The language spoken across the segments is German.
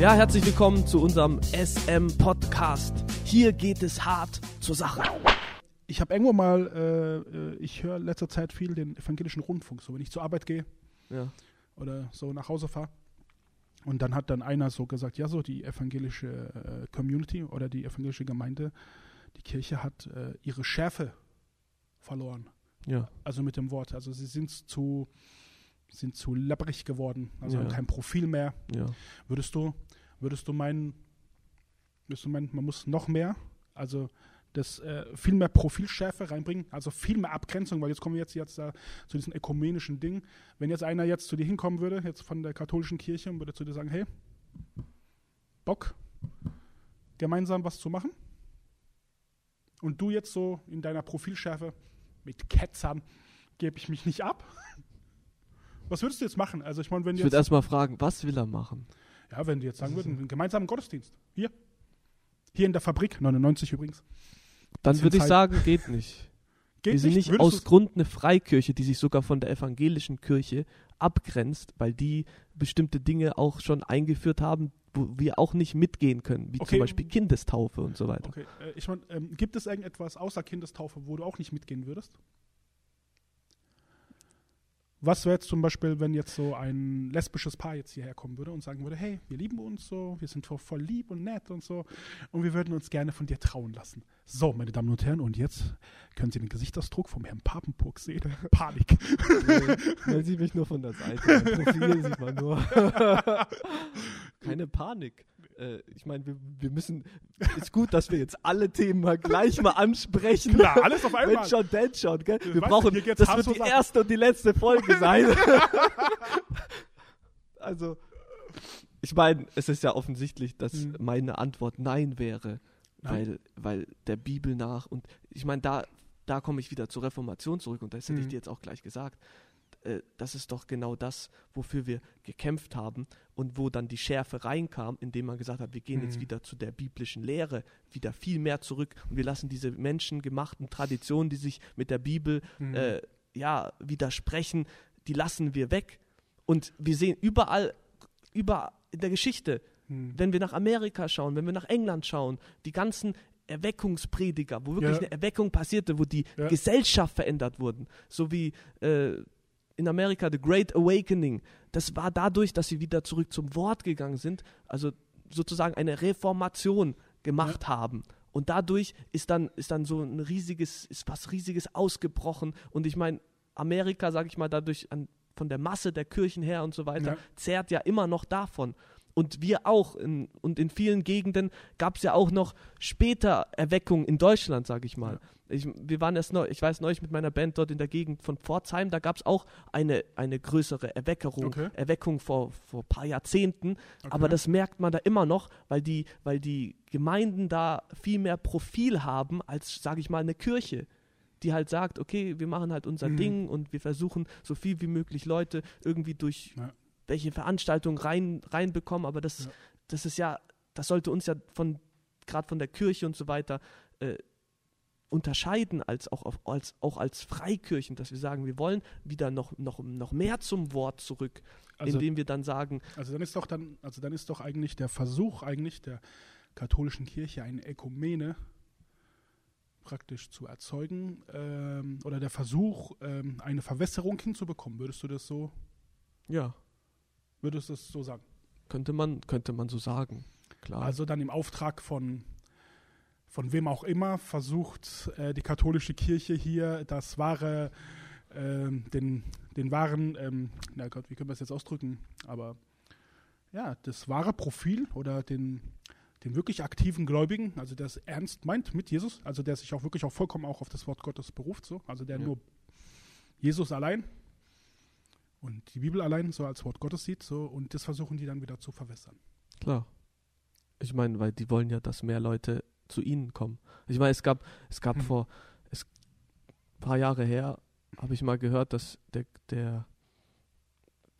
Ja, herzlich willkommen zu unserem SM-Podcast. Hier geht es hart zur Sache. Ich habe irgendwo mal, äh, äh, ich höre letzter Zeit viel den evangelischen Rundfunk, so wenn ich zur Arbeit gehe Ja. oder so nach Hause fahre. Und dann hat dann einer so gesagt, ja, so die evangelische äh, Community oder die evangelische Gemeinde, die Kirche hat äh, ihre Schärfe verloren. Ja. Also mit dem Wort. Also sie sind zu, sind zu labbrig geworden, also Ja. haben kein Profil mehr. Ja. Würdest du, würdest du meinen, würdest du meinen, man muss noch mehr, also das äh, viel mehr Profilschärfe reinbringen, also viel mehr Abgrenzung, weil jetzt kommen wir jetzt, jetzt da zu diesem ökumenischen Ding. Wenn jetzt einer jetzt zu dir hinkommen würde, jetzt von der katholischen Kirche und würde zu dir sagen, hey, Bock, gemeinsam was zu machen? Und du jetzt so in deiner Profilschärfe mit Ketzern gebe ich mich nicht ab. Was würdest du jetzt machen? Also ich meine, wenn Ich würde erstmal fragen, was will er machen? ja, wenn die jetzt sagen würden, einen gemeinsamen Gottesdienst. Hier. Hier in der Fabrik, 99 übrigens. Dann würde ich sagen, geht nicht. Geht wir sind nicht Würdest aus Grund eine Freikirche, die sich sogar von der evangelischen Kirche abgrenzt, weil die bestimmte Dinge auch schon eingeführt haben, wo wir auch nicht mitgehen können, wie Okay. zum Beispiel Kindestaufe und so weiter. Okay, äh, ich meine, ähm, gibt es irgendetwas außer Kindestaufe, wo du auch nicht mitgehen würdest? Was wäre jetzt zum Beispiel, wenn jetzt so ein lesbisches Paar jetzt hierher kommen würde und sagen würde, hey, wir lieben uns so, wir sind voll, voll lieb und nett und so und wir würden uns gerne von dir trauen lassen. So, meine Damen und Herren, und jetzt können Sie den Gesichtsausdruck vom Herrn Papenburg sehen. Panik. Man sieht mich nur von der Seite. Mein Profil sieht man nur. Keine Panik. Äh, ich meine, wir, wir müssen. Ist gut, dass wir jetzt alle Themen mal gleich mal ansprechen. Klar, alles auf einmal. Wenn schon, denn schon. Gell? Wir weißt du, brauchen. geht's Das wird die erste und die letzte Folge sein. also. Ich meine, es ist ja offensichtlich, dass Mhm. meine Antwort Nein wäre. Nein? Weil, weil der Bibel nach. Und ich meine, da, da komme ich wieder zur Reformation zurück und das hätte ich Mhm. dir jetzt auch gleich gesagt äh, das ist doch genau das, wofür wir gekämpft haben und wo dann die Schärfe reinkam, indem man gesagt hat, wir gehen jetzt Mhm. wieder zu der biblischen Lehre, wieder viel mehr zurück und wir lassen diese menschengemachten Traditionen, die sich mit der Bibel Mhm. äh, ja, widersprechen, die lassen wir weg. Und wir sehen überall, überall in der Geschichte, Hm. wenn wir nach Amerika schauen, wenn wir nach England schauen, die ganzen Erweckungsprediger, wo wirklich Ja. eine Erweckung passierte, wo die Ja. Gesellschaft verändert wurden, so wie äh, in Amerika The Great Awakening, das war dadurch, dass sie wieder zurück zum Wort gegangen sind, also sozusagen eine Reformation gemacht haben. Und dadurch ist dann, ist dann so ein riesiges, ist was Riesiges ausgebrochen. Und ich meine, Amerika, sage ich mal, dadurch an, von der Masse der Kirchen her und so weiter, Ja. zehrt ja immer noch davon. Und wir auch. In, und in vielen Gegenden gab es ja auch noch später Erweckungen in Deutschland, sage ich mal. Ich, wir waren erst neu, ich weiß neulich mit meiner Band dort in der Gegend von Pforzheim, da gab es auch eine, eine größere Erweckerung, Okay. Erweckung vor, vor ein paar Jahrzehnten. Aber das merkt man da immer noch, weil die, weil die Gemeinden da viel mehr Profil haben als, sage ich mal, eine Kirche die halt sagt, okay, wir machen halt unser Mhm. Ding und wir versuchen so viel wie möglich Leute irgendwie durch Ja. Welche Veranstaltungen rein reinbekommen, aber das, Ja. das ist ja, das sollte uns ja von gerade von der Kirche und so weiter äh, unterscheiden als auch, auf, als auch als Freikirchen, dass wir sagen, wir wollen wieder noch, noch, noch mehr zum Wort zurück, Also, indem wir dann sagen, also dann ist doch dann, also dann ist doch eigentlich der Versuch eigentlich der katholischen Kirche eine Ökumene praktisch zu erzeugen ähm, oder der Versuch ähm, eine Verwässerung hinzubekommen. Würdest du das so, ja, würdest du das so sagen? könnte man, könnte man so sagen. Klar. Also dann im Auftrag von von wem auch immer versucht äh, die katholische Kirche hier das wahre ähm, den den wahren ähm, na Gott wie können wir es jetzt ausdrücken aber ja das wahre Profil oder den den wirklich aktiven Gläubigen also der es ernst meint mit Jesus also der sich auch wirklich auch vollkommen auch auf das Wort Gottes beruft so also der Ja. nur Jesus allein und die Bibel allein so als Wort Gottes sieht so und das versuchen die dann wieder zu verwässern Klar. Ich meine, weil die wollen ja, dass mehr Leute zu ihnen kommen. Ich meine, es gab, es gab Hm. vor es, ein paar Jahre her, habe ich mal gehört, dass der, der,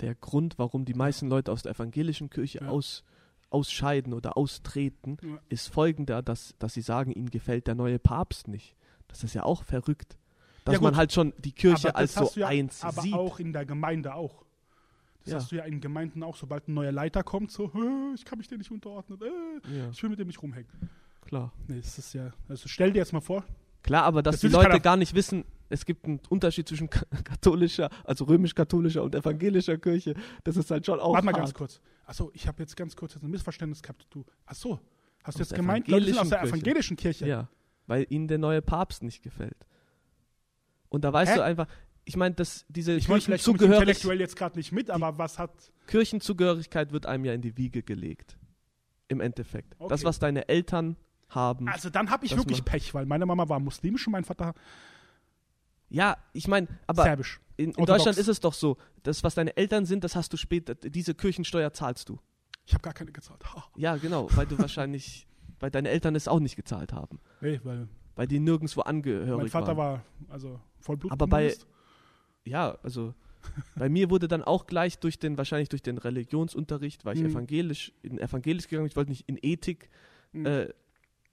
der Grund, warum die meisten Leute aus der evangelischen Kirche Ja. aus, ausscheiden oder austreten, Ja. ist folgender, dass, dass sie sagen, ihnen gefällt der neue Papst nicht. Das ist ja auch verrückt. Dass Ja, man halt schon die Kirche Aber als so ja, eins aber sieht. auch in der Gemeinde auch. Das Ja. hast du ja in Gemeinden auch, sobald ein neuer Leiter kommt, so, "Äh, ich kann mich dir nicht unterordnen, äh, ich will mit dem nicht rumhängen. klar. Nee, das ist ja, also stell dir jetzt mal vor, Klar, aber dass Das die Leute gar nicht wissen, es gibt einen Unterschied zwischen ka- katholischer, also römisch-katholischer und evangelischer Kirche. Das ist halt schon auch warte mal hart. ganz kurz. Achso, ich habe jetzt ganz kurz ein Missverständnis gehabt. Du, achso, hast du jetzt gemeint, Leute sind aus der evangelischen evangelischen Kirche? Ja, weil ihnen der neue Papst nicht gefällt. Und da weißt Hä? du einfach, ich meine, dass diese Ich meine, vielleicht komme ich Kirchenzugehörig, intellektuell jetzt gerade nicht mit, aber was hat, Kirchenzugehörigkeit wird einem ja in die Wiege gelegt. Im Endeffekt. Das, Okay. was deine Eltern haben. also dann habe ich Das wirklich Pech, weil meine Mama war muslimisch und mein Vater ja, ich meine, aber serbisch. in, in. Deutschland ist es doch so, das, was deine Eltern sind, das hast du später, diese Kirchensteuer zahlst du. Ich habe gar keine gezahlt. Ha. Ja, genau, weil du wahrscheinlich, weil deine Eltern es auch nicht gezahlt haben. Nee, weil Weil die nirgendwo angehörig mein Vater waren. war also Vollblut. Aber bei- Ja, also bei mir wurde dann auch gleich durch den, wahrscheinlich durch den Religionsunterricht, weil ich Mhm. evangelisch, in evangelisch gegangen bin, ich wollte nicht in Ethik, Mhm. äh,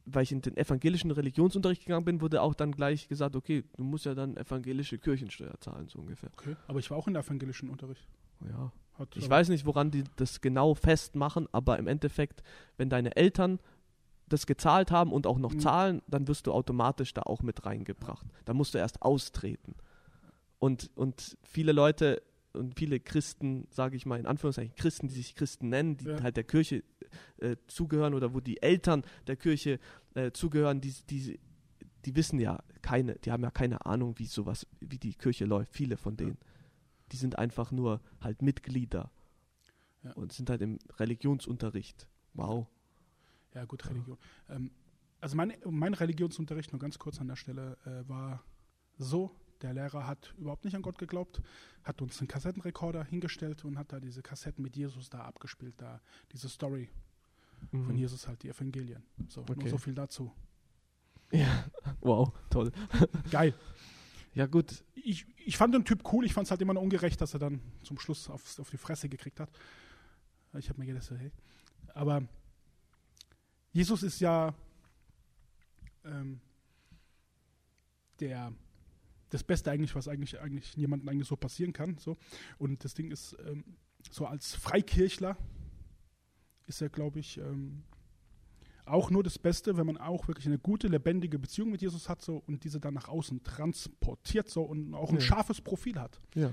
weil ich in den evangelischen Religionsunterricht gegangen bin, wurde auch dann gleich gesagt, okay, du musst ja dann evangelische Kirchensteuer zahlen, so ungefähr. okay, aber ich war auch in der evangelischen Unterricht. Ja. Hat, Ich äh, weiß nicht, woran die das genau festmachen, aber im Endeffekt, wenn deine Eltern das gezahlt haben und auch noch Mhm. zahlen, dann wirst du automatisch da auch mit reingebracht. Da musst du erst austreten. Und, und viele Leute und viele Christen, sage ich mal in Anführungszeichen, Christen, die sich Christen nennen, die Ja. halt der Kirche äh, zugehören oder wo die Eltern der Kirche äh, zugehören, die, die, die wissen ja keine, die haben ja keine Ahnung, wie sowas, wie die Kirche läuft, viele von denen. Die sind einfach nur halt Mitglieder Ja. und sind halt im Religionsunterricht. Wow. Ja, gut, Religion. Ähm, also mein, mein Religionsunterricht, nur ganz kurz an der Stelle, äh, war so, der Lehrer hat überhaupt nicht an Gott geglaubt, hat uns einen Kassettenrekorder hingestellt und hat da diese Kassetten mit Jesus da abgespielt, da diese Story von Mhm. Jesus halt, die Evangelien. So, nur Okay. so viel dazu. Ja, wow, toll. Geil. Ja, gut. Ich, ich fand den Typ cool, ich fand es halt immer noch ungerecht, dass er dann zum Schluss auf, auf die Fresse gekriegt hat. Ich habe mir gedacht, hey. Aber Jesus ist ja ähm, der das Beste eigentlich, was eigentlich eigentlich jemandem eigentlich so passieren kann. So. Und das Ding ist, ähm, so als Freikirchler ist er, glaube ich, ähm, auch nur das Beste, wenn man auch wirklich eine gute, lebendige Beziehung mit Jesus hat so und diese dann nach außen transportiert so und auch ein Ja. scharfes Profil hat. Ja.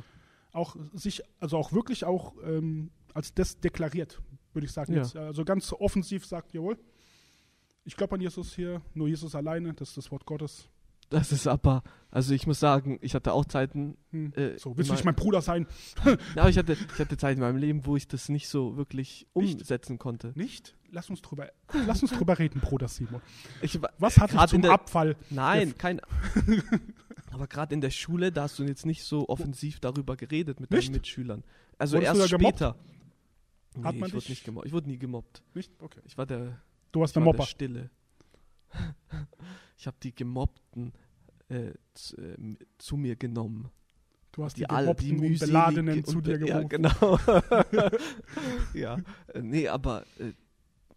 Auch sich, also auch wirklich auch ähm, als das deklariert, würde ich sagen. Ja. Jetzt, also ganz offensiv sagt, jawohl, ich glaube an Jesus hier, nur Jesus alleine, das ist das Wort Gottes. Das ist aber, also ich muss sagen, ich hatte auch Zeiten, Hm. äh, So, willst du nicht mein Bruder sein? Ja, aber ich hatte, ich hatte Zeiten in meinem Leben, wo ich das nicht so wirklich Nicht? umsetzen konnte. Nicht? Lass uns drüber, lass uns drüber reden, Bruder Simon. Ich, wa- Was hat dich zum in der- Abfall? nein, kein. aber gerade in der Schule, da hast du jetzt nicht so offensiv darüber geredet mit Nicht? deinen Mitschülern. Also Wurdest erst später. Nee, Hat man ich wurde nicht gemobbt. Ich wurde nie gemobbt. Nicht? Okay. Ich war der, Du warst ich der war der. Stille. Ich habe die Gemobbten äh, zu, äh, zu mir genommen. Du hast die, die all- die gemobbten und Beladenen zu und dir be- Ja, gerufen. genau. ja, äh, nee, aber äh,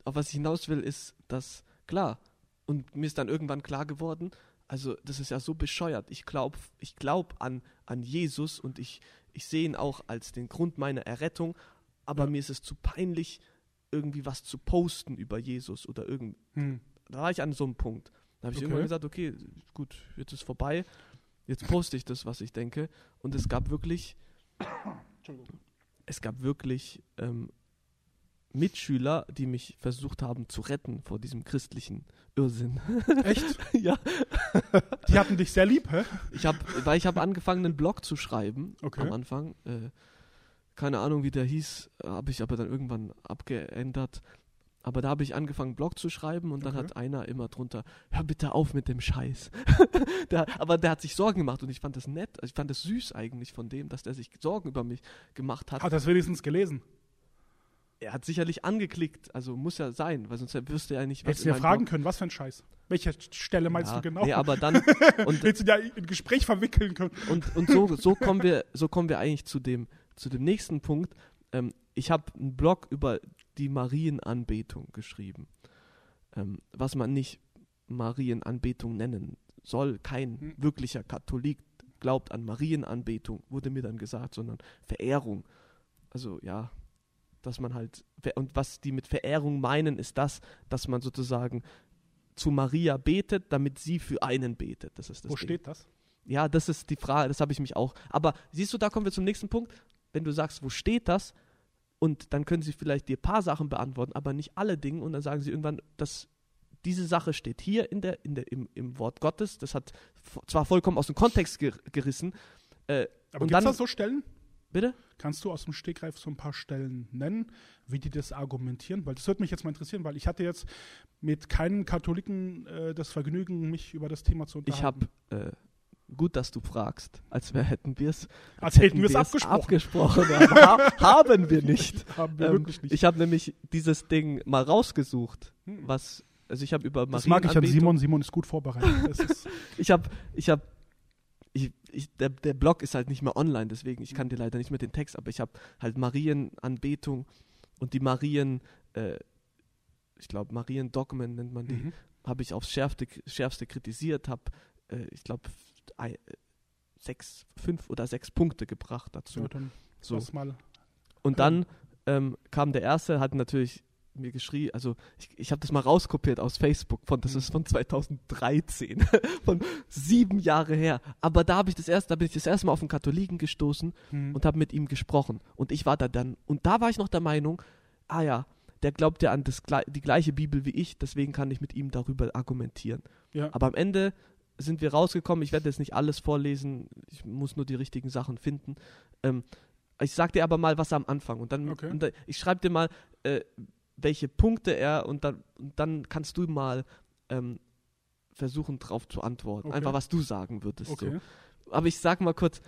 auf was ich hinaus will, ist, dass, klar, und mir ist dann irgendwann klar geworden, also das ist ja so bescheuert. Ich glaube ich glaub an, an Jesus und ich, ich sehe ihn auch als den Grund meiner Errettung, aber Ja. mir ist es zu peinlich, irgendwie was zu posten über Jesus oder irgend. Hm. Da war ich an so einem Punkt. Da habe ich Okay. irgendwann gesagt, okay, gut, jetzt ist vorbei. Jetzt poste ich das, was ich denke. Und es gab wirklich Entschuldigung. es gab wirklich ähm, Mitschüler, die mich versucht haben zu retten vor diesem christlichen Irrsinn. Echt? ja, Die hatten dich sehr lieb, hä? ich habe, weil ich habe angefangen, einen Blog zu schreiben Okay. am Anfang. Äh, keine Ahnung, wie der hieß, habe ich aber dann irgendwann abgeändert. Aber da habe ich angefangen, einen Blog zu schreiben und dann Okay. hat einer immer drunter, hör bitte auf mit dem Scheiß. der, aber der hat sich Sorgen gemacht und ich fand das nett, also ich fand das süß eigentlich von dem, dass der sich Sorgen über mich gemacht hat. Hat das wenigstens gelesen? Er hat sicherlich angeklickt, also muss ja sein, weil sonst wüsste er nicht, was Hättest du ja fragen Blog- können, was für ein Scheiß. Welche Stelle meinst ja, du genau? Nee, aber dann und, Hättest du ja in Gespräch verwickeln können. und, und so, so kommen wir, so kommen wir eigentlich zu dem, zu dem nächsten Punkt. Ähm, ich habe einen Blog über die Marienanbetung geschrieben, ähm, was man nicht Marienanbetung nennen soll. Kein Hm. wirklicher Katholik glaubt an Marienanbetung, wurde mir dann gesagt, sondern Verehrung. also ja, dass man halt, und was die mit Verehrung meinen, ist das, dass man sozusagen zu Maria betet, damit sie für einen betet. Das ist das Wo Ding. steht das? Ja, das ist die Frage, das habe ich mich auch. Aber siehst du, da kommen wir zum nächsten Punkt. Wenn du sagst, wo steht das? Und dann können sie vielleicht dir ein paar Sachen beantworten, aber nicht alle Dinge. Und dann sagen sie irgendwann, dass diese Sache steht hier in der, in der, im, im Wort Gottes. Das hat zwar vollkommen aus dem Kontext ger gerissen. Äh, Aber gibt es da so Stellen? bitte? Kannst du aus dem Stegreif so ein paar Stellen nennen, wie die das argumentieren? Weil das würde mich jetzt mal interessieren, weil ich hatte jetzt mit keinem Katholiken äh, das Vergnügen, mich über das Thema zu Ich unterhalten. habe, äh, gut, dass du fragst, als wär, hätten wir es Als hätten wir es abgesprochen. abgesprochen. aber ha haben wir nicht. Haben wir Ähm, wirklich nicht. Ich habe nämlich dieses Ding mal rausgesucht, Hm. was, also ich habe über das mag ich an Simon. Simon ist gut vorbereitet. Ist, Ich habe, ich habe, ich, ich, der, der Blog ist halt nicht mehr online, deswegen, ich kann dir leider nicht mehr den Text, aber ich habe halt Marienanbetung und die Marien, äh, ich glaube Mariendogmen nennt man die, Mhm. habe ich aufs Schärfste, Schärfste kritisiert, habe, äh, ich glaube, sechs, fünf oder sechs Punkte gebracht dazu. ja, dann so. mal. Und dann ähm, kam der erste, hat natürlich mir geschrien, also ich, ich habe das mal rauskopiert aus Facebook, von, das Mhm. ist von 2013, von sieben Jahre her. Aber da habe ich das erste, da bin ich das erste Mal auf einen Katholiken gestoßen Mhm. und habe mit ihm gesprochen. Und ich war da dann, und da war ich noch der Meinung, ah ja, der glaubt ja an das, die gleiche Bibel wie ich, deswegen kann ich mit ihm darüber argumentieren. ja. Aber am Ende sind wir rausgekommen. Ich werde jetzt nicht alles vorlesen. Ich muss nur die richtigen Sachen finden. Ähm, ich sag dir aber mal was am Anfang und dann, Okay. und da, ich schreibe dir mal, äh, welche Punkte er und dann, und dann kannst du mal ähm, versuchen drauf zu antworten. Okay. Einfach was du sagen würdest. Okay. So. Aber ich sag mal kurz,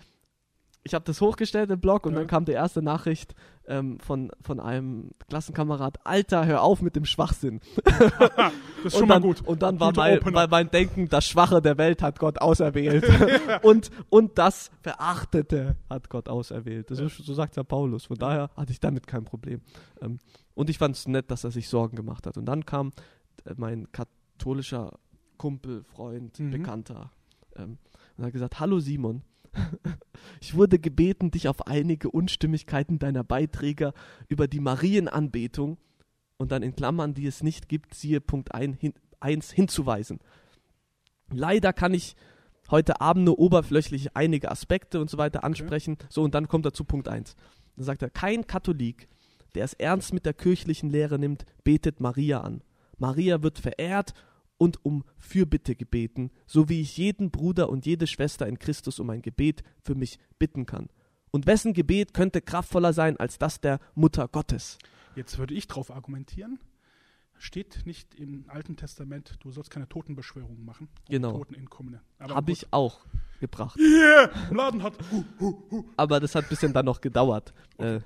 ich habe das hochgestellt im Blog und Ja. dann kam die erste Nachricht ähm, von, von einem Klassenkamerad, Alter, hör auf mit dem Schwachsinn. Das ist schon und mal dann, gut. Und dann war mein, war mein Denken, das Schwache der Welt hat Gott auserwählt. und, und das Verachtete hat Gott auserwählt. Das ist, so sagt ja Paulus. Von daher hatte ich damit kein Problem. Ähm, und ich fand es nett, dass er sich Sorgen gemacht hat. Und dann kam äh, mein katholischer Kumpel, Freund, Mhm. Bekannter ähm, und hat gesagt, hallo Simon. Ich wurde gebeten, dich auf einige Unstimmigkeiten deiner Beiträge über die Marienanbetung und dann in Klammern, die es nicht gibt, siehe Punkt 1 hin, eins hinzuweisen. Leider kann ich heute Abend nur oberflächlich einige Aspekte und so weiter ansprechen. So, und dann kommt er zu Punkt 1. Dann sagt er, kein Katholik, der es ernst mit der kirchlichen Lehre nimmt, betet Maria an. Maria wird verehrt und um Fürbitte gebeten, so wie ich jeden Bruder und jede Schwester in Christus um ein Gebet für mich bitten kann. Und wessen Gebet könnte kraftvoller sein als das der Mutter Gottes? Jetzt würde ich drauf argumentieren. Steht nicht im Alten Testament, du sollst keine Totenbeschwörungen machen. Genau. Habe ich auch gebracht. Yeah, im Laden hat. Huh, huh, huh. aber das hat ein bisschen dann noch gedauert. Äh,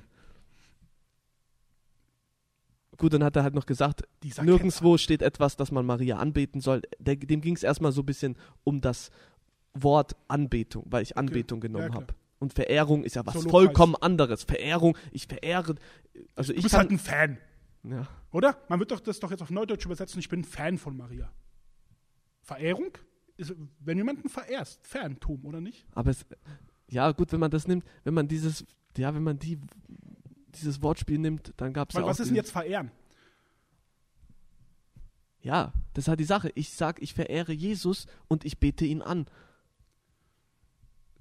gut, dann hat er halt noch gesagt, Dieser nirgendwo steht etwas, dass man Maria anbeten soll. Der, dem ging es erstmal so ein bisschen um das Wort Anbetung, weil ich Anbetung Ja, genommen klar. habe. Und Verehrung ist ja was So lokal. vollkommen anderes. Verehrung, ich verehre, also Du ich bist halt ein Fan, ja, oder? Man wird doch das doch jetzt auf Neudeutsch übersetzen, ich bin ein Fan von Maria. Verehrung? Ist, wenn jemanden verehrst, Fantum, oder nicht? aber es, ja gut, wenn man das nimmt, wenn man dieses, ja, wenn man die, dieses Wortspiel nimmt, dann gab es ja was ist denn jetzt verehren? Ja, das ist halt die Sache. Ich sag, ich verehre Jesus und ich bete ihn an.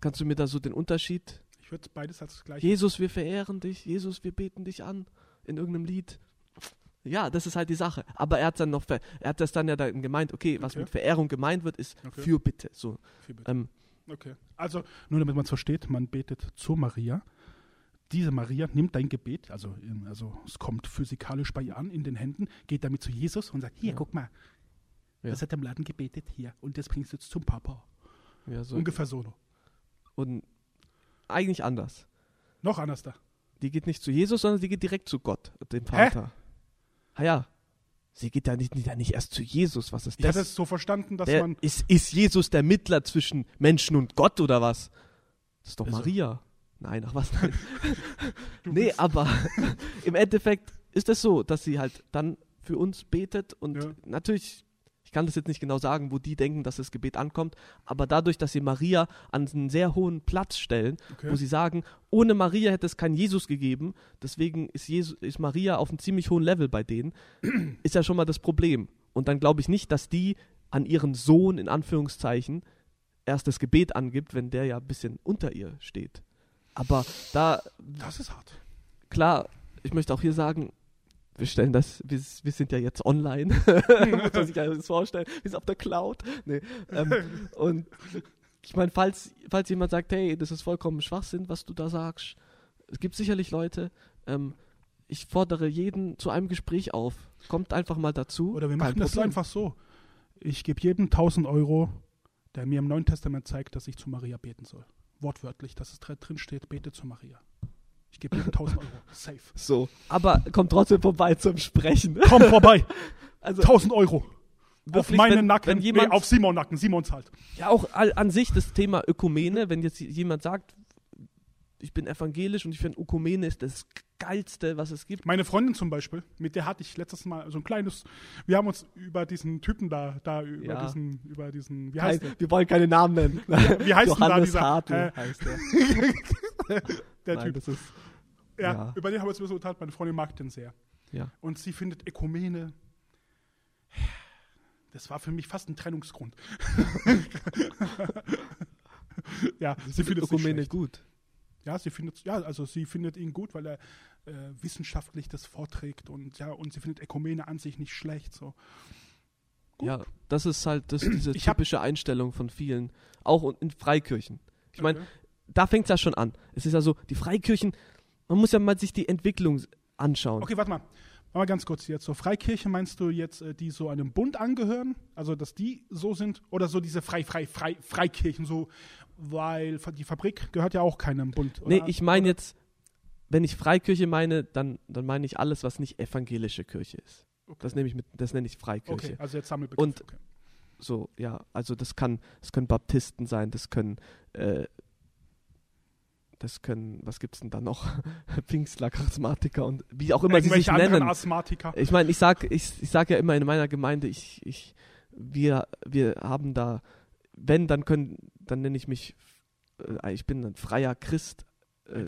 Kannst du mir da so den Unterschied? Ich würde beides als gleich. Jesus, wir verehren dich. Jesus, wir beten dich an. In irgendeinem Lied. Ja, das ist halt die Sache. Aber er hat dann noch, er hat das dann ja dann gemeint, okay, was Okay. mit Verehrung gemeint wird, ist Okay. Fürbitte. So, Viel bitte. ähm, Okay. Also, nur damit man es versteht, man betet zur Maria. Diese Maria nimmt dein Gebet, also, in- also es kommt physikalisch bei ihr an, in den Händen, geht damit zu Jesus und sagt, hier, Ja. guck mal, Ja. das hat im Laden gebetet, hier, und das bringst du jetzt zum Papa. ja, so. Ungefähr so. Und eigentlich anders. Noch anders da. Die geht nicht zu Jesus, sondern sie geht direkt zu Gott, dem Vater. Ah ja. Sie geht ja nicht, ja nicht erst zu Jesus. Was ist Ich das? es so verstanden, dass Der, man, ist, ist Jesus der Mittler zwischen Menschen und Gott oder was? Das ist doch Also- Maria. Nein, ach was, nein. Nee, aber im Endeffekt ist es so, dass sie halt dann für uns betet und Ja. natürlich, ich Ich kann das jetzt nicht genau sagen, wo die denken, dass das Gebet ankommt, aber dadurch, dass sie Maria an einen sehr hohen Platz stellen, Okay. wo sie sagen, ohne Maria hätte es keinen Jesus gegeben, deswegen ist, Jesus, ist Maria auf einem ziemlich hohen Level bei denen, ist ja schon mal das Problem. Und dann glaube ich nicht, dass die an ihren Sohn, in Anführungszeichen, erst das Gebet angibt, wenn der ja ein bisschen unter ihr steht. Aber da, Das ist hart. klar, ich möchte auch hier sagen, wir stellen das, wir, wir sind ja jetzt online, muss man sich alles vorstellen, wir sind auf der Cloud. Nee, ähm, und ich meine, falls, falls jemand sagt, hey, das ist vollkommen Schwachsinn, was du da sagst, es gibt sicherlich Leute, ähm, ich fordere jeden zu einem Gespräch auf. Kommt einfach mal dazu. Oder wir machen das einfach so. Ich gebe jedem 1000 Euro, der mir im Neuen Testament zeigt, dass ich zu Maria beten soll. Wortwörtlich, dass es dr- drin steht, bete zu Maria. Ich gebe jedem 1000 Euro. Safe. So. Aber kommt trotzdem vorbei zum Sprechen. Komm vorbei. Also 1000 Euro. Auf wirklich, meinen wenn, Nacken. Wenn jemand, nee, auf Simon Nacken. Simon zahlt. Ja, auch all, an sich das Thema Ökumene, wenn jetzt jemand sagt, ich bin evangelisch und ich finde Ökumene ist das geilste, was es gibt. Meine Freundin zum Beispiel, mit der hatte ich letztes Mal so ein kleines, wir haben uns über diesen Typen da, da über Ja. diesen, über diesen, wie Kein, heißt der? wir wollen keine Namen nennen. Wie heißt denn da Johannes dieser, Hartl äh, heißt der. der Nein, Typ? das ist, Ja, ja. über den haben wir uns ein bisschen unterhalten, meine Freundin mag den sehr. ja. Und sie findet Ökumene, das war für mich fast ein Trennungsgrund. ja, sie findet es nicht Ökumene gut. Ja, sie findet, ja, also sie findet ihn gut, weil er äh, wissenschaftlich das vorträgt und ja, und sie findet Ökumene an sich nicht schlecht. So. Gut. Ja, das ist halt das, diese Ich typische Einstellung von vielen, auch in Freikirchen. Ich meine, Okay. da fängt es ja schon an. Es ist ja so, die Freikirchen, man muss ja mal sich die Entwicklung anschauen. Okay, warte mal. Mal ganz kurz jetzt. So Freikirche meinst du jetzt, äh, die so einem Bund angehören? Also, dass die so sind? Oder so diese Frei, Frei, Frei, Freikirchen, so, weil die Fabrik gehört ja auch keinem Bund. Oder? Nee, ich meine jetzt, wenn ich Freikirche meine, dann, dann meine ich alles, was nicht evangelische Kirche ist. Okay. Das nehme ich mit, das nenne ich Freikirche. Okay, also jetzt Sammelbegriff. Und- okay. So, ja, also das kann, das können Baptisten sein, das können, äh, das können, was gibt's denn da noch? Pfingstler, Charismatiker und wie auch immer sie sich nennen. Asthmatiker. Ich meine, ich sag, ich, ich sag ja immer in meiner Gemeinde, ich, ich, wir, wir haben da, wenn, dann können, dann nenne ich mich, äh, ich bin ein freier Christ, äh,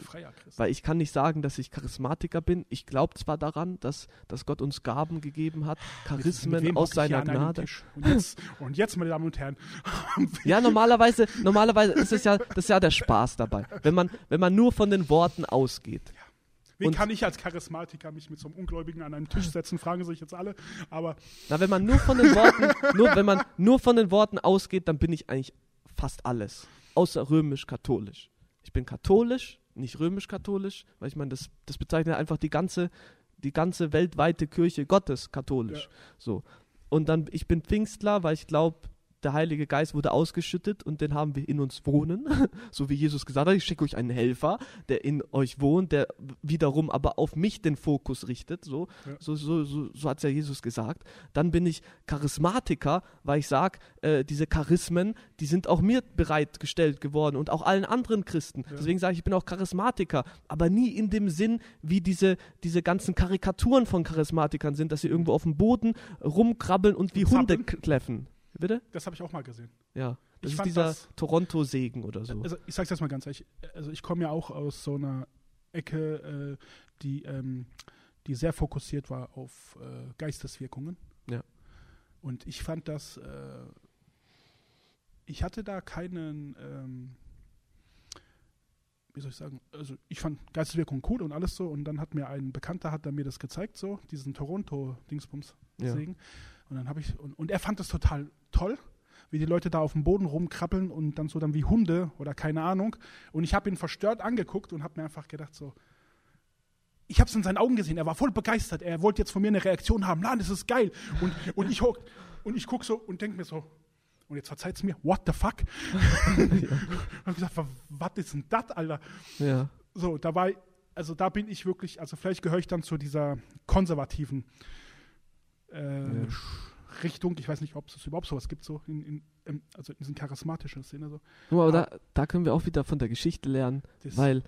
weil ich kann nicht sagen, dass ich Charismatiker bin. Ich glaube zwar daran, dass, dass Gott uns Gaben gegeben hat, Mit Charismen aus seiner Gnade. Und jetzt, und jetzt, meine Damen und Herren, Ja, normalerweise, normalerweise ist es ja, das ist ja der Spaß dabei. Wenn man, wenn man nur von den Worten ausgeht. wie Und- kann ich als Charismatiker mich mit so einem Ungläubigen an einen Tisch setzen, fragen sich jetzt alle. Aber Na, wenn man nur von den Worten, nur, wenn man nur von den Worten ausgeht, dann bin ich eigentlich fast alles. Außer römisch-katholisch. Ich bin katholisch, nicht römisch-katholisch, weil ich meine, das, das bezeichnet einfach die ganze, die ganze weltweite Kirche Gottes katholisch. Ja. So. Und dann, ich bin Pfingstler, weil ich glaube, der Heilige Geist wurde ausgeschüttet und den haben wir in uns wohnen. so wie Jesus gesagt hat, ich schicke euch einen Helfer, der in euch wohnt, der wiederum aber auf mich den Fokus richtet. So, Ja. so, so, so, so hat es ja Jesus gesagt. Dann bin ich Charismatiker, weil ich sage, äh, diese Charismen, die sind auch mir bereitgestellt geworden und auch allen anderen Christen. Ja. Deswegen sage ich, ich bin auch Charismatiker, aber nie in dem Sinn, wie diese, diese ganzen Karikaturen von Charismatikern sind, dass sie irgendwo auf dem Boden rumkrabbeln und wie Und Hunde kläffen. Bitte? das habe ich auch mal gesehen. Ja. Das Ich ist dieser Toronto-Segen oder so. Also ich sag's jetzt mal ganz ehrlich, also ich komme ja auch aus so einer Ecke, äh, die, ähm, die sehr fokussiert war auf äh, Geisteswirkungen. Ja. Und ich fand das, äh, ich hatte da keinen, ähm, wie soll ich sagen, also ich fand Geisteswirkungen cool und alles so und dann hat mir ein Bekannter, hat er mir das gezeigt, so, diesen Toronto-Dingsbums ja. Und dann habe ich, und, und er fand das total toll, wie die Leute da auf dem Boden rumkrabbeln und dann so dann wie Hunde oder keine Ahnung. Und ich habe ihn verstört angeguckt und habe mir einfach gedacht, so, ich habe es in seinen Augen gesehen, er war voll begeistert, er wollte jetzt von mir eine Reaktion haben, nein, das ist geil. Und, und ich, hock- und ich gucke so und denke mir so, und jetzt verzeiht es mir, what the fuck? und habe gesagt, wa- was ist denn das, Alter? ja. So, da war, also da bin ich wirklich, also vielleicht gehöre ich dann zu dieser konservativen äh, Ja. Richtung. Ich weiß nicht, ob es überhaupt sowas gibt, so in, in, im- also in diesen charismatischen Szene. So. Mal, Aber da, da können wir auch wieder von der Geschichte lernen, weil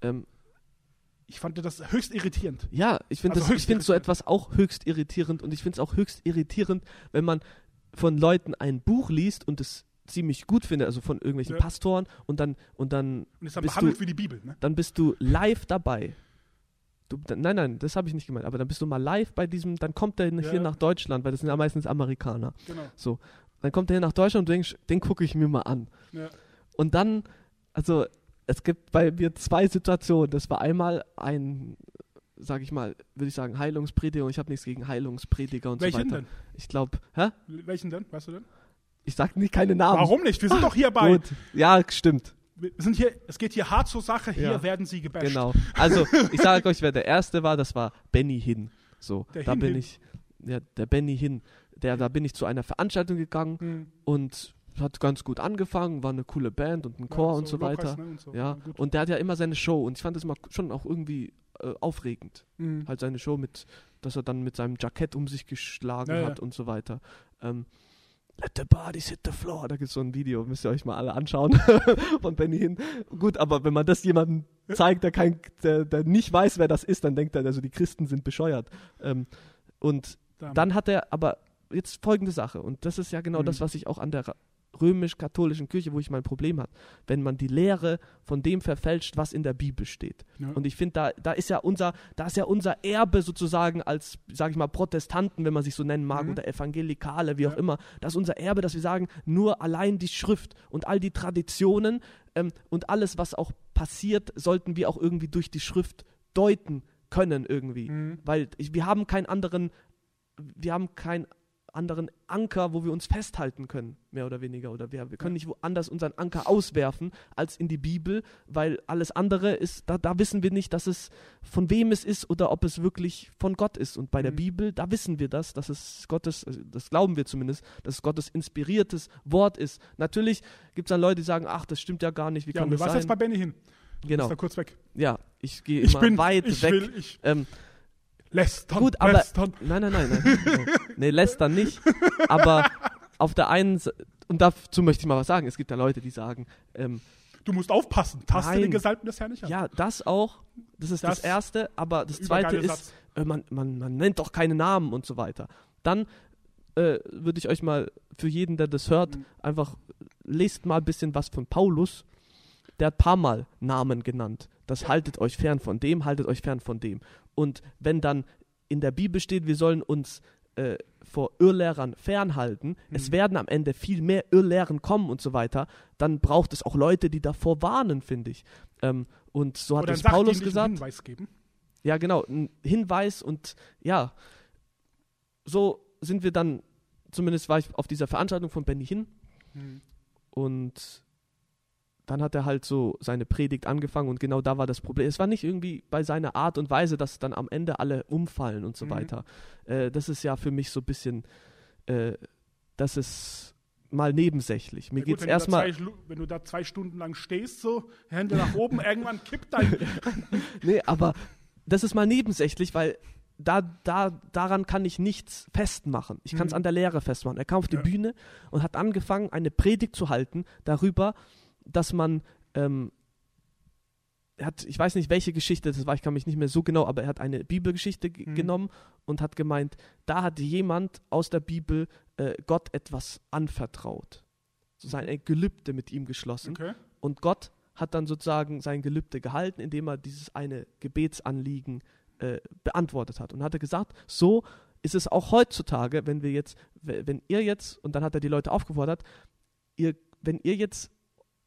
ähm, ich fand das höchst irritierend. Ja, ich finde Also finde so etwas auch höchst irritierend und ich finde es auch höchst irritierend, wenn man von Leuten ein Buch liest und es ziemlich gut findet, also von irgendwelchen Ja. Pastoren und dann und dann Und bist du- wie die Bibel, ne? dann bist du live dabei. Du, nein, nein, das habe ich nicht gemeint, aber dann bist du mal live bei diesem, dann kommt der Ja. hier nach Deutschland, weil das sind ja meistens Amerikaner. Genau. Dann kommt der hier nach Deutschland und du denkst, den gucke ich mir mal an. Ja. Und dann, also es gibt bei mir zwei Situationen. Das war einmal ein, sag ich mal, würde ich sagen, Heilungsprediger und ich habe nichts gegen Heilungsprediger und Welchen so weiter. denn? Ich glaube, hä? Welchen denn? Weißt du denn? Ich sag nicht keine Namen. Warum nicht? Wir sind doch hier bei. Gut. Ja, stimmt. Sind hier, es geht hier hart zur Sache, hier Ja. werden sie gebasht. Genau. Also, ich sage euch, wer der erste war, das war Benny Hinn. So, Der da Hin bin Hin. ich, ja, der Benny Hinn. Der, da bin ich zu einer Veranstaltung gegangen Hm. und hat ganz gut angefangen, war eine coole Band und ein Chor Ja, und so Locals, weiter. ne, und so. Ja, gut. und der hat ja immer seine Show und ich fand das immer schon auch irgendwie äh, aufregend. Hm. Halt seine Show mit, dass er dann mit seinem Jackett um sich geschlagen ja. hat und so weiter. Ähm, Let the bodies hit the floor. Da gibt es so ein Video, müsst ihr euch mal alle anschauen von Benny Hinn. Gut, aber wenn man das jemandem zeigt, der, kein, der, der nicht weiß, wer das ist, dann denkt er, also die Christen sind bescheuert. Ähm, und Dann- dann hat er aber jetzt folgende Sache, und das ist ja genau Mhm. das, was ich auch an der römisch-katholischen Kirche, wo ich mein Problem habe, wenn man die Lehre von dem verfälscht, was in der Bibel steht. Ja. Und ich finde, da, da ist ja unser, da ist ja unser Erbe sozusagen als, sage ich mal, Protestanten, wenn man sich so nennen mag, Mhm. oder Evangelikale, wie Ja. auch immer, das ist unser Erbe, dass wir sagen, nur allein die Schrift und all die Traditionen ähm, und alles, was auch passiert, sollten wir auch irgendwie durch die Schrift deuten können irgendwie. Hm. Weil ich, wir haben keinen anderen, wir haben keinen anderen Anker, wo wir uns festhalten können, mehr oder weniger. Oder wir, wir können nicht woanders unseren Anker auswerfen als in die Bibel, weil alles andere ist, da, da wissen wir nicht, dass es von wem es ist oder ob es wirklich von Gott ist. Und bei der Mhm. Bibel, da wissen wir das, dass es Gottes, also das glauben wir zumindest, dass es Gottes inspiriertes Wort ist. Natürlich gibt es dann Leute, die sagen, ach, das stimmt ja gar nicht, wie Ja, kann und du das warst sein? jetzt bei Benny hin. Du genau, da kurz weg. ja, ich gehe immer bin weit ich weg. Will, ich Ähm, lästern, Gut, aber- lästern. Nein, nein, nein. nein. nee, lästern nicht. Aber auf der einen Seite, und dazu möchte ich mal was sagen, es gibt ja Leute, die sagen, ähm, Du musst aufpassen. Taste Nein. den Gesalbten des Herrn nicht an. ja, das auch, das ist das, Das- Erste, aber das Zweite ist, äh, man, man, man nennt doch keine Namen und so weiter. Dann äh, würde ich euch mal, für jeden, der das hört, Mhm. einfach, lest mal ein bisschen was von Paulus. Der hat ein paar Mal Namen genannt. Das haltet euch fern von dem, haltet euch fern von dem. Und wenn dann in der Bibel steht, wir sollen uns äh, vor Irrlehrern fernhalten, es Mhm. werden am Ende viel mehr Irrlehren kommen und so weiter, dann braucht es auch Leute, die davor warnen, finde ich. Ähm, und so hat es einen Paulus gesagt. Hinweis geben. Ja, genau, ein Hinweis und ja, so sind wir dann, zumindest war ich auf dieser Veranstaltung von Benny hin Hm. und dann hat er halt so seine Predigt angefangen und genau da war das Problem. Es war nicht irgendwie bei seiner Art und Weise, dass dann am Ende alle umfallen und so Mhm. weiter. Äh, das ist ja für mich so ein bisschen, äh, das ist mal nebensächlich. Mir Ja, du da erstmal, wenn du da zwei Stunden lang stehst, so, Hände nach oben, irgendwann kippt dein. nee, aber das ist mal nebensächlich, weil da, da, daran kann ich nichts festmachen. Ich kann es Mhm. an der Lehre festmachen. Er kam auf die Ja. Bühne und hat angefangen, eine Predigt zu halten darüber, dass man, ähm, er hat, ich weiß nicht, welche Geschichte das war, ich kann mich nicht mehr so genau, aber er hat eine Bibelgeschichte Mhm. genommen und hat gemeint, da hat jemand aus der Bibel äh, Gott etwas anvertraut. So sein Gelübde mit ihm geschlossen. Okay. Und Gott hat dann sozusagen sein Gelübde gehalten, indem er dieses eine Gebetsanliegen äh, beantwortet hat. Und hat er gesagt, so ist es auch heutzutage, wenn wir jetzt, wenn ihr jetzt, und dann hat er die Leute aufgefordert, ihr, wenn ihr jetzt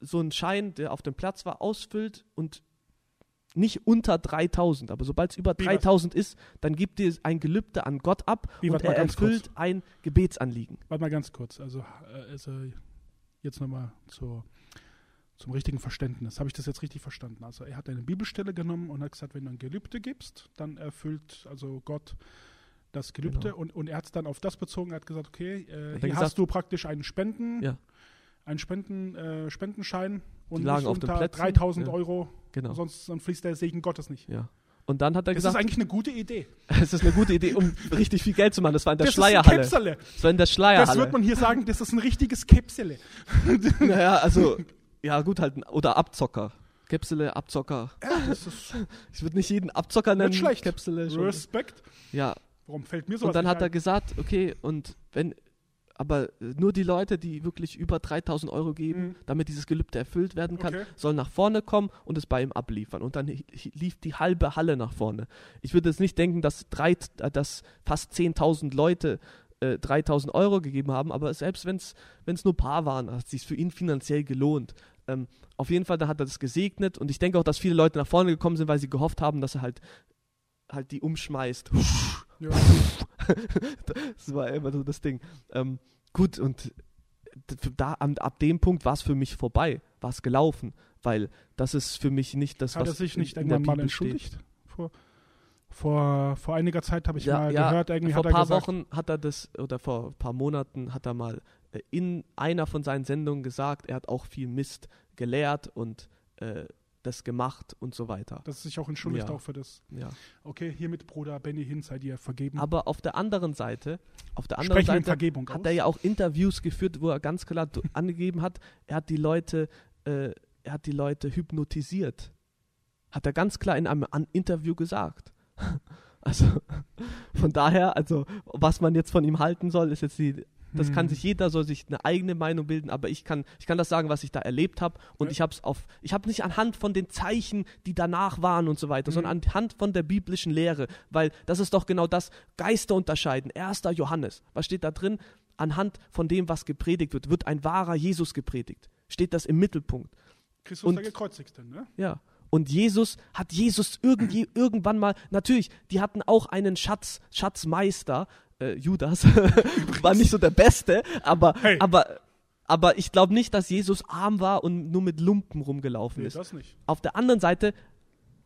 so einen Schein, der auf dem Platz war, ausfüllt und nicht unter 3000, aber sobald es über Wie was? 3000 ist, dann gibt ihr ein Gelübde an Gott ab Wie, und er ganz kurz. erfüllt ein Gebetsanliegen. Warte mal ganz kurz. Also, äh, also jetzt nochmal zur, zum richtigen Verständnis. Habe ich das jetzt richtig verstanden? Also er hat eine Bibelstelle genommen und hat gesagt, wenn du ein Gelübde gibst, dann erfüllt also Gott das Gelübde Genau. und, und er hat es dann auf das bezogen, er hat gesagt, okay, äh, er hier gesagt- hast du praktisch einen Spenden, Ja. Einen Spenden, äh, Spendenschein und lagen nicht auf den Plätzen, 3000 ja. Euro, Genau. sonst dann fließt der Segen Gottes nicht. Ja. Und dann hat er Das ist gesagt, eigentlich eine gute Idee. Es ist eine gute Idee, um richtig viel Geld zu machen. Das war in der das ist ein Schleierhalle. Käpsele. Das war in der Das Schleierhalle. wird man hier sagen, das ist ein richtiges Käpsele. naja, also, ja gut halt, oder Abzocker. Käpsele, Abzocker. Ja, das ist Ich würde nicht jeden Abzocker nennen. nicht schlecht. Käpsele. Respekt. Ja, Warum fällt mir sowas und dann hat er ein? gesagt, okay, und wenn, aber äh, nur die Leute, die wirklich über 3000 Euro geben, Mhm. damit dieses Gelübde erfüllt werden kann, Okay. sollen nach vorne kommen und es bei ihm abliefern. Und dann lief die halbe Halle nach vorne. Ich würde jetzt nicht denken, dass, drei, äh, dass fast 10.000 Leute äh, 3000 Euro gegeben haben, aber selbst wenn es nur ein paar waren, hat es sich für ihn finanziell gelohnt. Ähm, auf jeden Fall, da hat er das gesegnet und ich denke auch, dass viele Leute nach vorne gekommen sind, weil sie gehofft haben, dass er halt halt die umschmeißt. Ja. das war immer so das Ding. Ähm, gut, und da, ab dem Punkt war es für mich vorbei, war es gelaufen, weil das ist für mich nicht das, Hat was er sich nicht irgendwann mal Bibel steht. entschuldigt? Vor, vor, vor einiger Zeit habe ich Ja, mal ja, gehört, irgendwie vor hat ein er paar gesagt, Wochen hat er das, oder vor ein paar Monaten hat er mal äh, in einer von seinen Sendungen gesagt, er hat auch viel Mist gelehrt und äh, das gemacht und so weiter. dass er sich auch entschuldigt Ja. auch für das. Ja. Okay, hiermit Bruder Benny Hinn sei dir vergeben. Aber auf der anderen Seite, auf der anderen Sprechen Seite Vergebung hat aus. er ja auch Interviews geführt, wo er ganz klar angegeben hat, er hat die Leute, äh, er hat die Leute hypnotisiert. Hat er ganz klar in einem An Interview gesagt. Also von daher, also was man jetzt von ihm halten soll, ist jetzt die. Das kann Hm. sich jeder soll sich eine eigene Meinung bilden, aber ich kann ich kann das sagen, was ich da erlebt habe und Ja. ich habe es auf ich habe nicht anhand von den Zeichen, die danach waren und so weiter, Mhm. sondern anhand von der biblischen Lehre, weil das ist doch genau das Geister unterscheiden. Erster Johannes, was steht da drin? Anhand von dem, was gepredigt wird, wird ein wahrer Jesus gepredigt. Steht das im Mittelpunkt. Christus und- der Gekreuzigte, ne? Ja. Und Jesus hat Jesus irgendwie irgendwann mal, natürlich, die hatten auch einen Schatz, Schatzmeister, äh, Judas, war nicht so der Beste, aber, Hey. aber, aber ich glaube nicht, dass Jesus arm war und nur mit Lumpen rumgelaufen Nee, ist. das nicht. Auf der anderen Seite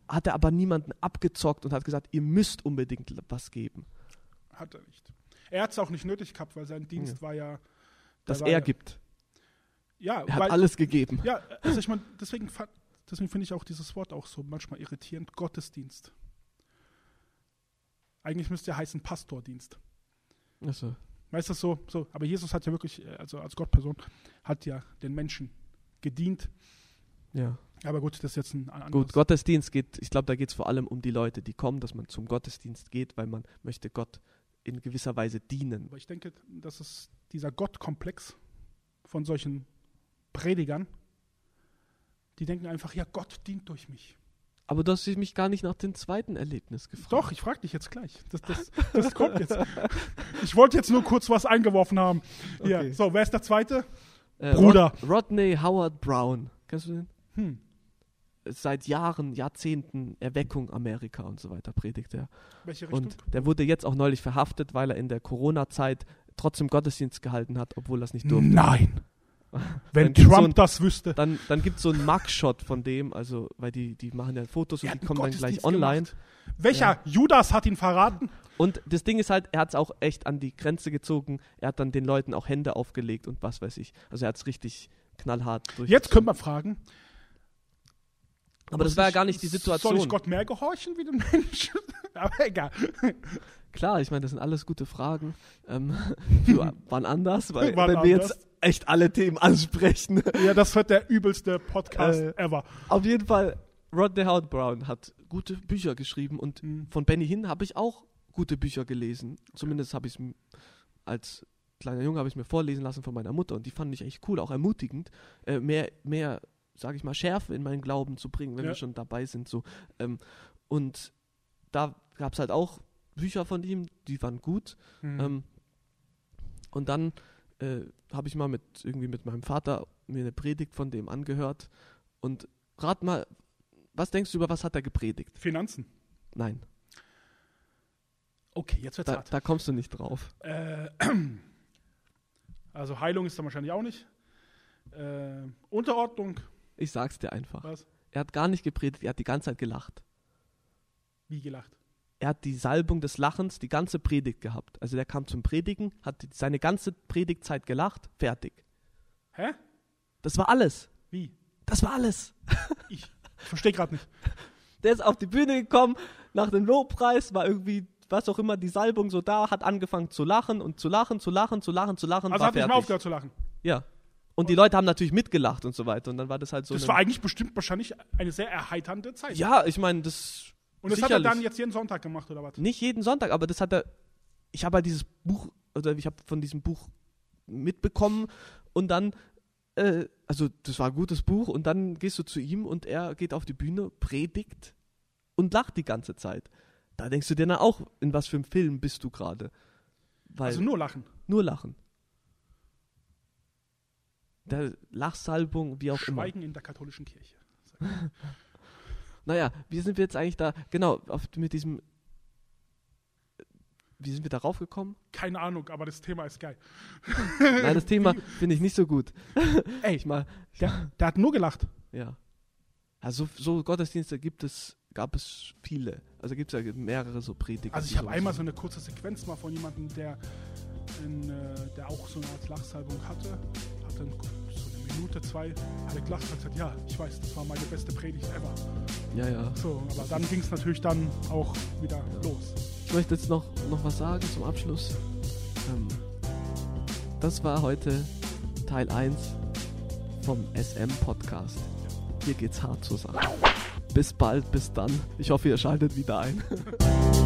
hat er aber niemanden abgezockt und hat gesagt, ihr müsst unbedingt was geben, Hat er nicht. Er hat es auch nicht nötig gehabt, weil sein Dienst war ja. dass da war er ja, gibt. Ja, Er hat weil, alles gegeben. ja also ich meine, deswegen, deswegen finde ich auch dieses Wort auch so manchmal irritierend. Gottesdienst. Eigentlich müsste ja heißen Pastordienst. Also, Weißt du so, so, aber Jesus hat ja wirklich, äh, also als Gottperson, hat ja den Menschen gedient. ja. Aber gut, das ist jetzt ein anderes. Gut, Gottesdienst geht, ich glaube, da geht es vor allem um die Leute, die kommen, dass man zum Gottesdienst geht, weil man möchte Gott in gewisser Weise dienen. Aber ich denke, das ist dieser Gottkomplex von solchen Predigern, die denken einfach, ja, Gott dient durch mich. Aber du hast mich gar nicht nach dem zweiten Erlebnis gefragt. Doch, ich frage dich jetzt gleich. Das, das, das kommt jetzt. Ich wollte jetzt nur kurz was eingeworfen haben. Ja, Okay. so, wer ist der Zweite? Äh, Bruder. Rod Rodney Howard Brown. Kennst du den? Hm. Seit Jahren, Jahrzehnten Erweckung Amerika und so weiter predigt er. Welche Richtung? Und der wurde jetzt auch neulich verhaftet, weil er in der Corona-Zeit trotzdem Gottesdienst gehalten hat, obwohl er es nicht durfte. Nein. Wenn gibt's so Trump ein- das wüsste. Dann, dann gibt es so einen Mugshot von dem, also, weil die, die machen ja Fotos Er und die kommen dann gleich online. gemacht. Welcher Judas hat ihn verraten? Und das Ding ist halt, er hat es auch echt an die Grenze gezogen. Er hat dann den Leuten auch Hände aufgelegt und was weiß ich. Also er hat es richtig knallhart durch. Jetzt könnte man fragen. Aber das war ja gar nicht die Soll Situation. ich Gott mehr gehorchen wie den Menschen? Aber egal. Klar, ich meine, das sind alles gute Fragen. Ähm, für wann anders, weil Wann wenn wir anders? jetzt echt alle Themen ansprechen. Ja, das wird der übelste Podcast Äh, ever. Auf jeden Fall, Rodney Howard Brown hat gute Bücher geschrieben und Mhm. von Benny Hinn habe ich auch gute Bücher gelesen. Zumindest habe ich es als kleiner Junge habe ich mir vorlesen lassen von meiner Mutter und die fand ich echt cool, auch ermutigend, äh, mehr, mehr, sage ich mal, Schärfe in meinen Glauben zu bringen, wenn Ja. wir schon dabei sind. So. Ähm, und da gab es halt auch Bücher von ihm, die waren gut. Mhm. Ähm, und dann äh, habe ich mal mit irgendwie mit meinem Vater mir eine Predigt von dem angehört und rat mal, was denkst du über was hat er gepredigt? Finanzen. Nein, Okay, jetzt wird's da, hart. da kommst du nicht drauf. Äh, also Heilung ist dann wahrscheinlich auch nicht. Äh, Unterordnung, Ich sag's dir einfach. was? Er hat gar nicht gepredigt, er hat die ganze Zeit gelacht. Wie gelacht. Er hat die Salbung des Lachens die ganze Predigt gehabt. Also der kam zum Predigen, hat seine ganze Predigtzeit gelacht, fertig. Hä? Das war alles. Wie? Das war alles. Ich verstehe gerade nicht. Der ist auf die Bühne gekommen, nach dem Lobpreis war irgendwie, was auch immer, die Salbung so da, hat angefangen zu lachen und zu lachen, zu lachen, zu lachen, zu lachen. Also war hat nicht fertig. mal aufgehört zu lachen. Ja. Und die Leute haben natürlich mitgelacht und so weiter. Und dann war das halt so. Das war eigentlich bestimmt wahrscheinlich eine sehr erheiternde Zeit. ja, ich meine, das. Und das hat er sicherlich. dann jetzt jeden Sonntag gemacht, oder was? Nicht jeden Sonntag, aber das hat er. Ich habe halt dieses Buch, oder ich habe von diesem Buch mitbekommen und dann, äh, also das war ein gutes Buch und dann gehst du zu ihm und er geht auf die Bühne, predigt und lacht die ganze Zeit. Da denkst du dir dann auch, in was für einem Film bist du gerade? Also nur lachen. nur lachen. Der Lachsalbung, wie auch immer. Schweigen in der katholischen Kirche. Naja, wie sind wir jetzt eigentlich da, genau, auf, mit diesem, wie sind wir darauf gekommen? Keine Ahnung, aber das Thema ist geil. Nein, das Thema finde ich nicht so gut. Ey, Ich mal, der, der hat nur gelacht. ja. Also so Gottesdienste gibt es, gab es viele. Also gibt es ja mehrere so Prediger. Also ich habe einmal so eine kurze Sequenz mal von jemandem, der, in, äh, der auch so eine Art Lachsalbung hatte. Hatte ein, so eine Minute, zwei, hat er gelacht und gesagt, ja, ich weiß, das war meine beste Predigt ever. Ja, ja. So, aber dann ging es natürlich dann auch wieder los. Ich möchte jetzt noch, noch was sagen zum Abschluss. Ähm, das war heute Teil 1 vom SM-Podcast. Hier geht's hart zur Sache. Bis bald, bis dann. Ich hoffe, ihr schaltet wieder ein.